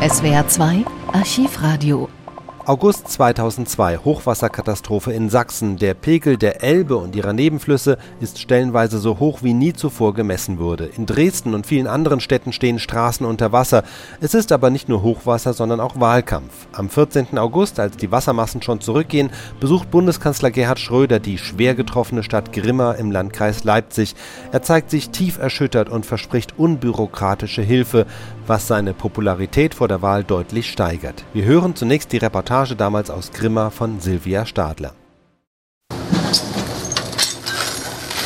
SWR 2 Archivradio August 2002, Hochwasserkatastrophe in Sachsen. Der Pegel der Elbe und ihrer Nebenflüsse ist stellenweise so hoch wie nie zuvor gemessen wurde. In Dresden und vielen anderen Städten stehen Straßen unter Wasser. Es ist aber nicht nur Hochwasser, sondern auch Wahlkampf. Am 14. August, als die Wassermassen schon zurückgehen, besucht Bundeskanzler Gerhard Schröder die schwer getroffene Stadt Grimma im Landkreis Leipzig. Er zeigt sich tief erschüttert und verspricht unbürokratische Hilfe, was seine Popularität vor der Wahl deutlich steigert. Wir hören zunächst die Reportage Reportage damals aus Grimma von Silvia Stadler.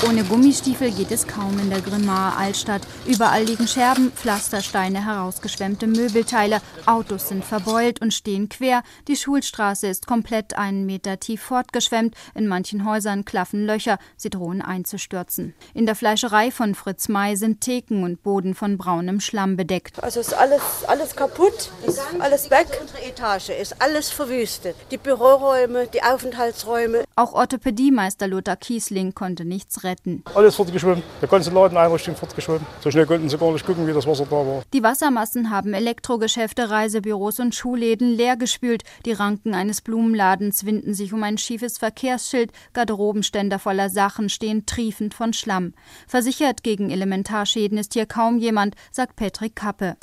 Ohne Gummistiefel geht es kaum in der Grimmaer Altstadt. Überall liegen Scherben, Pflastersteine, herausgeschwemmte Möbelteile. Autos sind verbeult und stehen quer. Die Schulstraße ist komplett einen Meter tief fortgeschwemmt. In manchen Häusern klaffen Löcher. Sie drohen einzustürzen. In der Fleischerei von Fritz May sind Theken und Boden von braunem Schlamm bedeckt. Also ist alles, alles kaputt, ist alles weg. Unsere Etage ist alles verwüstet. Die Büroräume, die Aufenthaltsräume. Auch Orthopädiemeister Lothar Kiesling konnte nichts retten retten. Alles fortgeschwommen. Der ganze Ladeneinrichtung fortgeschwommen. So schnell konnten sie gar nicht gucken, wie das Wasser da war. Die Wassermassen haben Elektrogeschäfte, Reisebüros und Schulläden leergespült. Die Ranken eines Blumenladens winden sich um ein schiefes Verkehrsschild. Garderobenständer voller Sachen stehen triefend von Schlamm. Versichert gegen Elementarschäden ist hier kaum jemand, sagt Patrick Kappe.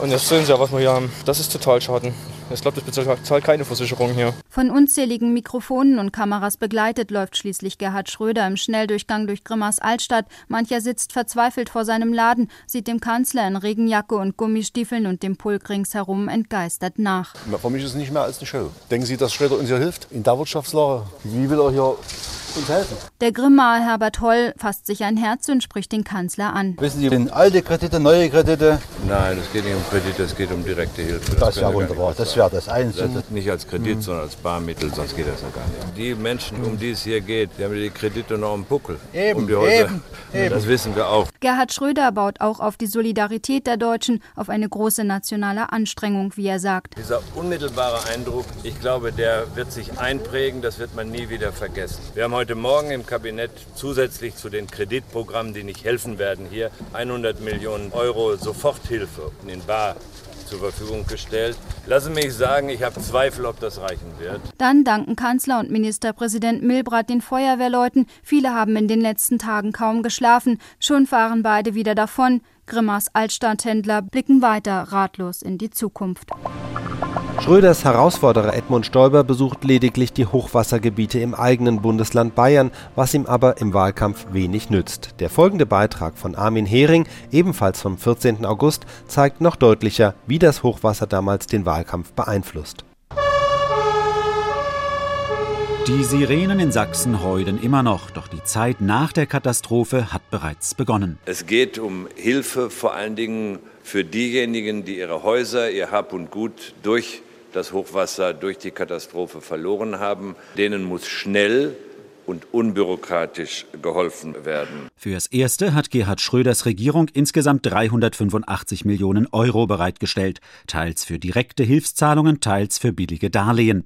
Und jetzt sehen Sie ja, was wir hier haben. Das ist Totalschaden. Ich glaube, das bezahlt keine Versicherung hier. Von unzähligen Mikrofonen und Kameras begleitet läuft schließlich Gerhard Schröder im Schnelldurchgang durch Grimmas Altstadt. Mancher sitzt verzweifelt vor seinem Laden, sieht dem Kanzler in Regenjacke und Gummistiefeln und dem Pulk ringsherum entgeistert nach. Für mich ist es nicht mehr als eine Show. Denken Sie, dass Schröder uns hier hilft? In der Wirtschaftslage? Wie will er hier uns helfen. Der Grimmaer Herbert Holl fasst sich ein Herz und spricht den Kanzler an. Wissen Sie, sind alte Kredite, neue Kredite? Nein, es geht nicht um Kredite, es geht um direkte Hilfe. Das, das wäre wunderbar, das wäre das Einzige. Das nicht als Kredit, mhm. sondern als Barmittel, sonst geht das ja gar nicht. Die Menschen, um die es hier geht, die haben die Kredite noch im Buckel. Eben, um eben, eben. Das wissen wir auch. Gerhard Schröder baut auch auf die Solidarität der Deutschen, auf eine große nationale Anstrengung, wie er sagt. Dieser unmittelbare Eindruck, ich glaube, der wird sich einprägen, das wird man nie wieder vergessen. Wir haben heute Morgen im Kabinett zusätzlich zu den Kreditprogrammen, die nicht helfen werden, hier 100 Millionen Euro Soforthilfe in Bar zur Verfügung gestellt. Lassen mich sagen, ich habe Zweifel, ob das reichen wird. Dann danken Kanzler und Ministerpräsident Milbrat den Feuerwehrleuten. Viele haben in den letzten Tagen kaum geschlafen. Schon fahren beide wieder davon. Grimmers Altstadthändler blicken weiter ratlos in die Zukunft. Schröders Herausforderer Edmund Stoiber besucht lediglich die Hochwassergebiete im eigenen Bundesland Bayern, was ihm aber im Wahlkampf wenig nützt. Der folgende Beitrag von Armin Hering, ebenfalls vom 14. August, zeigt noch deutlicher, wie das Hochwasser damals den Wahlkampf beeinflusst. Die Sirenen in Sachsen heulen immer noch, doch die Zeit nach der Katastrophe hat bereits begonnen. Es geht um Hilfe vor allen Dingen für diejenigen, die ihre Häuser, ihr Hab und Gut durch das Hochwasser durch die Katastrophe verloren haben. Denen muss schnell und unbürokratisch geholfen werden. Fürs Erste hat Gerhard Schröders Regierung insgesamt 385 Millionen Euro bereitgestellt, teils für direkte Hilfszahlungen, teils für billige Darlehen.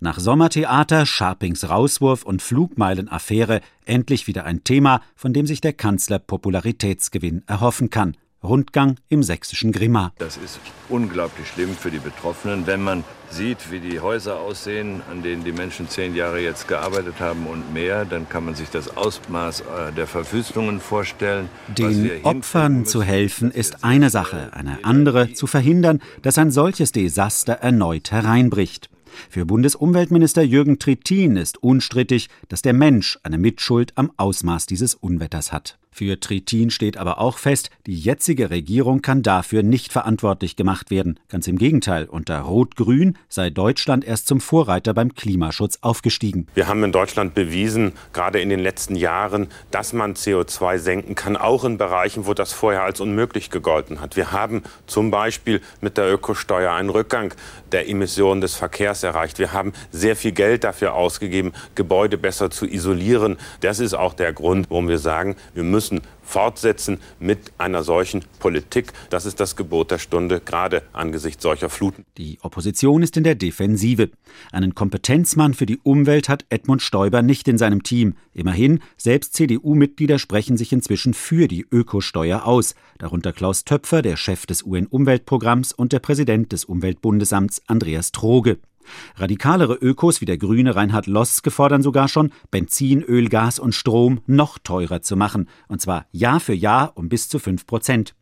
Nach Sommertheater, Scharpings Rauswurf und Flugmeilenaffäre endlich wieder ein Thema, von dem sich der Kanzler Popularitätsgewinn erhoffen kann. Rundgang im sächsischen Grimma. Das ist unglaublich schlimm für die Betroffenen, wenn man sieht, wie die Häuser aussehen, an denen die Menschen zehn Jahre jetzt gearbeitet haben und mehr, dann kann man sich das Ausmaß äh, der Verwüstungen vorstellen. Den Opfern zu helfen ist eine Sache, eine andere zu verhindern, dass ein solches Desaster erneut hereinbricht. Für Bundesumweltminister Jürgen Trittin ist unstrittig, dass der Mensch eine Mitschuld am Ausmaß dieses Unwetters hat. Für Trittin steht aber auch fest, die jetzige Regierung kann dafür nicht verantwortlich gemacht werden. Ganz im Gegenteil, unter Rot-Grün sei Deutschland erst zum Vorreiter beim Klimaschutz aufgestiegen. Wir haben in Deutschland bewiesen, gerade in den letzten Jahren, dass man CO2 senken kann, auch in Bereichen, wo das vorher als unmöglich gegolten hat. Wir haben zum Beispiel mit der Ökosteuer einen Rückgang der Emissionen des Verkehrs erreicht. Wir haben sehr viel Geld dafür ausgegeben, Gebäude besser zu isolieren. Das ist auch der Grund, warum wir sagen, wir müssen müssen fortsetzen mit einer solchen Politik. Das ist das Gebot der Stunde, gerade angesichts solcher Fluten. Die Opposition ist in der Defensive. Einen Kompetenzmann für die Umwelt hat Edmund Stoiber nicht in seinem Team. Immerhin, selbst CDU-Mitglieder sprechen sich inzwischen für die Ökosteuer aus. Darunter Klaus Töpfer, der Chef des UN-Umweltprogramms und der Präsident des Umweltbundesamts Andreas Troge. Radikalere Ökos wie der grüne Reinhard Loske fordern sogar schon, Benzin, Öl, Gas und Strom noch teurer zu machen, und zwar Jahr für Jahr um bis zu 5 Prozent.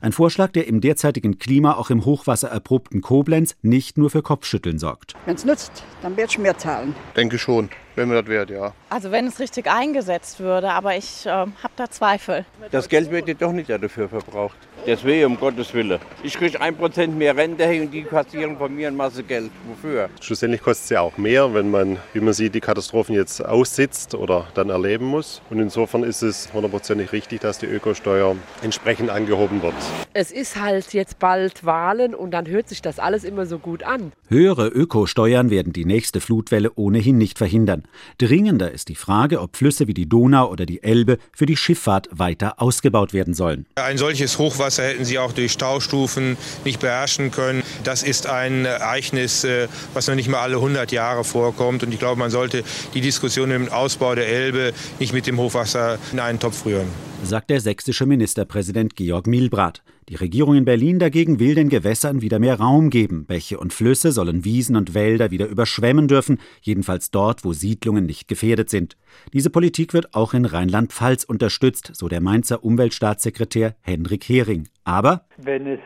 Ein Vorschlag, der im derzeitigen Klima auch im Hochwasser erprobten Koblenz nicht nur für Kopfschütteln sorgt. Wenn es nützt, dann werde ich mehr zahlen. Denke schon, wenn mir das wert, ja. Also wenn es richtig eingesetzt würde, aber ich äh, habe da Zweifel. Das Geld wird ja doch nicht dafür verbraucht. Deswegen, um Gottes Willen. Ich kriege ein Prozent mehr Rente und die kassieren von mir eine Masse Geld. Wofür? Schlussendlich kostet es ja auch mehr, wenn man, wie man sieht, die Katastrophen jetzt aussitzt oder dann erleben muss. Und insofern ist es hundertprozentig richtig, dass die Ökosteuer entsprechend angehoben wird. Es ist halt jetzt bald Wahlen und dann hört sich das alles immer so gut an. Höhere Ökosteuern werden die nächste Flutwelle ohnehin nicht verhindern. Dringender ist die Frage, ob Flüsse wie die Donau oder die Elbe für die Schifffahrt weiter ausgebaut werden sollen. Ein solches Hochwasser hätten sie auch durch Staustufen nicht beherrschen können. Das ist ein Ereignis, äh, was noch nicht mal alle 100 Jahre vorkommt. Und ich glaube, man sollte die Diskussion im Ausbau der Elbe nicht mit dem Hochwasser in einen Topf rühren. Sagt der sächsische Ministerpräsident Georg Milbrat. Die Regierung in Berlin dagegen will den Gewässern wieder mehr Raum geben. Bäche und Flüsse sollen Wiesen und Wälder wieder überschwemmen dürfen, jedenfalls dort, wo Siedlungen nicht gefährdet sind. Diese Politik wird auch in Rheinland-Pfalz unterstützt, so der Mainzer Umweltstaatssekretär Hendrik Hering. Aber wenn es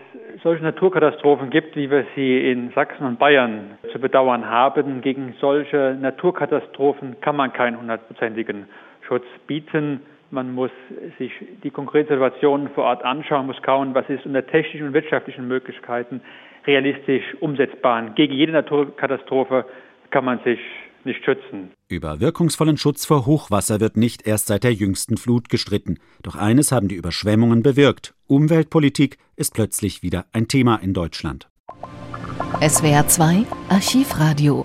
solche Naturkatastrophen gibt, wie wir sie in Sachsen und Bayern zu bedauern haben, gegen solche Naturkatastrophen kann man keinen hundertprozentigen Schutz bieten. Man muss sich die konkrete Situation vor Ort anschauen, muss schauen, was ist unter technischen und wirtschaftlichen Möglichkeiten realistisch umsetzbar. Gegen jede Naturkatastrophe kann man sich nicht schützen. Über wirkungsvollen Schutz vor Hochwasser wird nicht erst seit der jüngsten Flut gestritten. Doch eines haben die Überschwemmungen bewirkt. Umweltpolitik ist plötzlich wieder ein Thema in Deutschland. SWR 2 Archivradio.